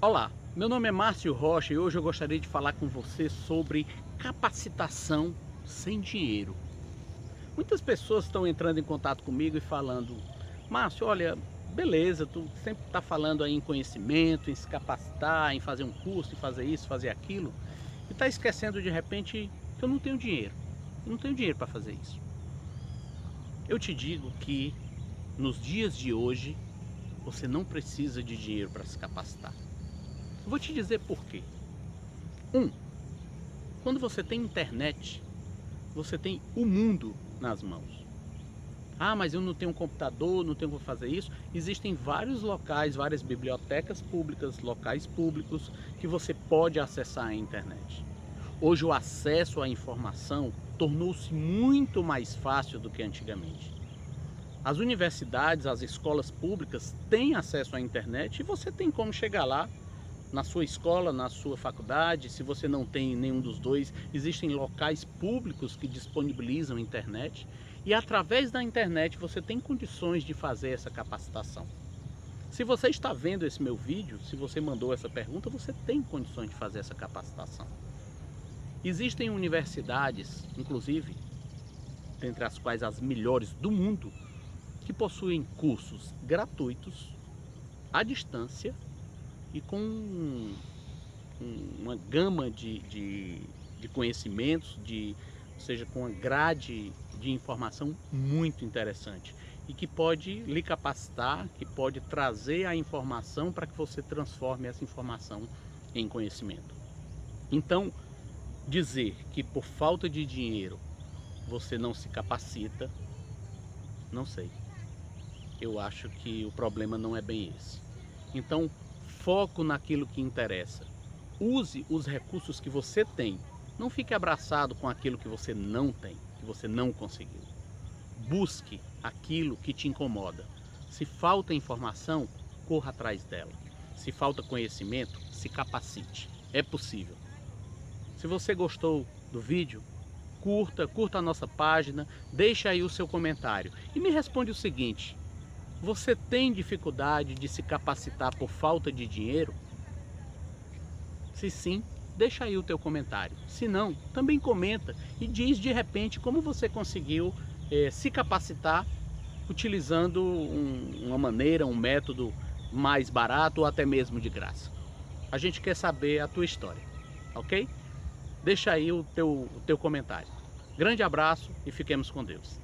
Olá, meu nome é Márcio Rocha e hoje eu gostaria de falar com você sobre capacitação sem dinheiro. Muitas pessoas estão entrando em contato comigo e falando, Márcio, olha, beleza, tu sempre está falando aí em conhecimento, em se capacitar, em fazer um curso, em fazer isso, fazer aquilo, e está esquecendo de repente que eu não tenho dinheiro. Eu não tenho dinheiro para fazer isso. Eu te digo que nos dias de hoje você não precisa de dinheiro para se capacitar. Vou te dizer por quê. Um, quando você tem internet, você tem o mundo nas mãos. Ah, mas eu não tenho um computador, não tenho como fazer isso. Existem vários locais, várias bibliotecas públicas, locais públicos que você pode acessar a internet. Hoje o acesso à informação tornou-se muito mais fácil do que antigamente. As universidades, as escolas públicas têm acesso à internet e você tem como chegar lá na sua escola, na sua faculdade, se você não tem nenhum dos dois, existem locais públicos que disponibilizam internet e através da internet você tem condições de fazer essa capacitação. Se você está vendo esse meu vídeo, se você mandou essa pergunta, você tem condições de fazer essa capacitação. Existem universidades, inclusive, dentre as quais as melhores do mundo, que possuem cursos gratuitos, à distância, e com um, uma gama de, de, de conhecimentos, de, ou seja, com uma grade de informação muito interessante e que pode lhe capacitar, que pode trazer a informação para que você transforme essa informação em conhecimento. Então, dizer que por falta de dinheiro você não se capacita, não sei. Eu acho que o problema não é bem esse. Então, foco naquilo que interessa. Use os recursos que você tem. Não fique abraçado com aquilo que você não tem, que você não conseguiu. Busque aquilo que te incomoda. Se falta informação, corra atrás dela. Se falta conhecimento, se capacite. É possível. Se você gostou do vídeo, curta, curta a nossa página, deixa aí o seu comentário e me responde o seguinte: você tem dificuldade de se capacitar por falta de dinheiro? Se sim, deixa aí o teu comentário. Se não, também comenta e diz de repente como você conseguiu eh, se capacitar utilizando um, uma maneira, um método mais barato ou até mesmo de graça. A gente quer saber a tua história, ok? Deixa aí o teu, o teu comentário. Grande abraço e fiquemos com Deus.